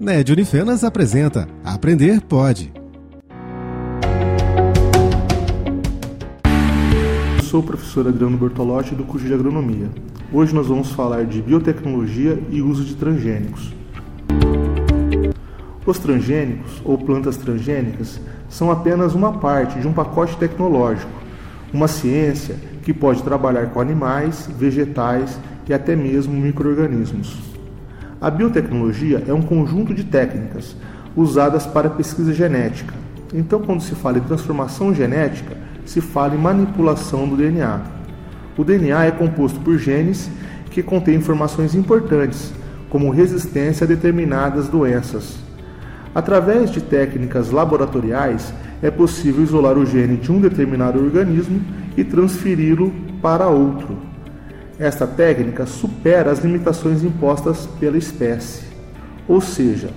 NED Unifenas apresenta Aprender Pode. Eu sou o professor Adriano Bertolotti do curso de Agronomia. Hoje nós vamos falar de biotecnologia e uso de transgênicos. Os transgênicos, ou plantas transgênicas, são apenas uma parte de um pacote tecnológico, uma ciência que pode trabalhar com animais, vegetais e até mesmo microorganismos. A biotecnologia é um conjunto de técnicas usadas para pesquisa genética. Então, quando se fala em transformação genética, se fala em manipulação do DNA. O DNA é composto por genes que contêm informações importantes, como resistência a determinadas doenças. Através de técnicas laboratoriais, é possível isolar o gene de um determinado organismo e transferi-lo para outro. Esta técnica supera as limitações impostas pela espécie, ou seja,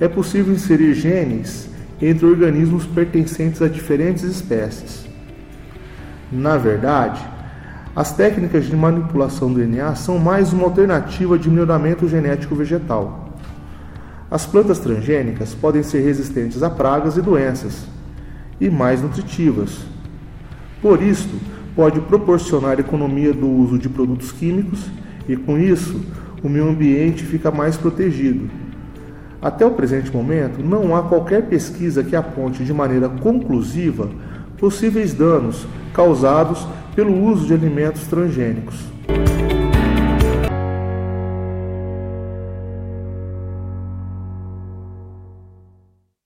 é possível inserir genes entre organismos pertencentes a diferentes espécies. Na verdade, as técnicas de manipulação do DNA são mais uma alternativa de melhoramento genético vegetal. As plantas transgênicas podem ser resistentes a pragas e doenças, e mais nutritivas. Por isto, pode proporcionar economia do uso de produtos químicos e, com isso, o meio ambiente fica mais protegido. Até o presente momento, não há qualquer pesquisa que aponte de maneira conclusiva possíveis danos causados pelo uso de alimentos transgênicos.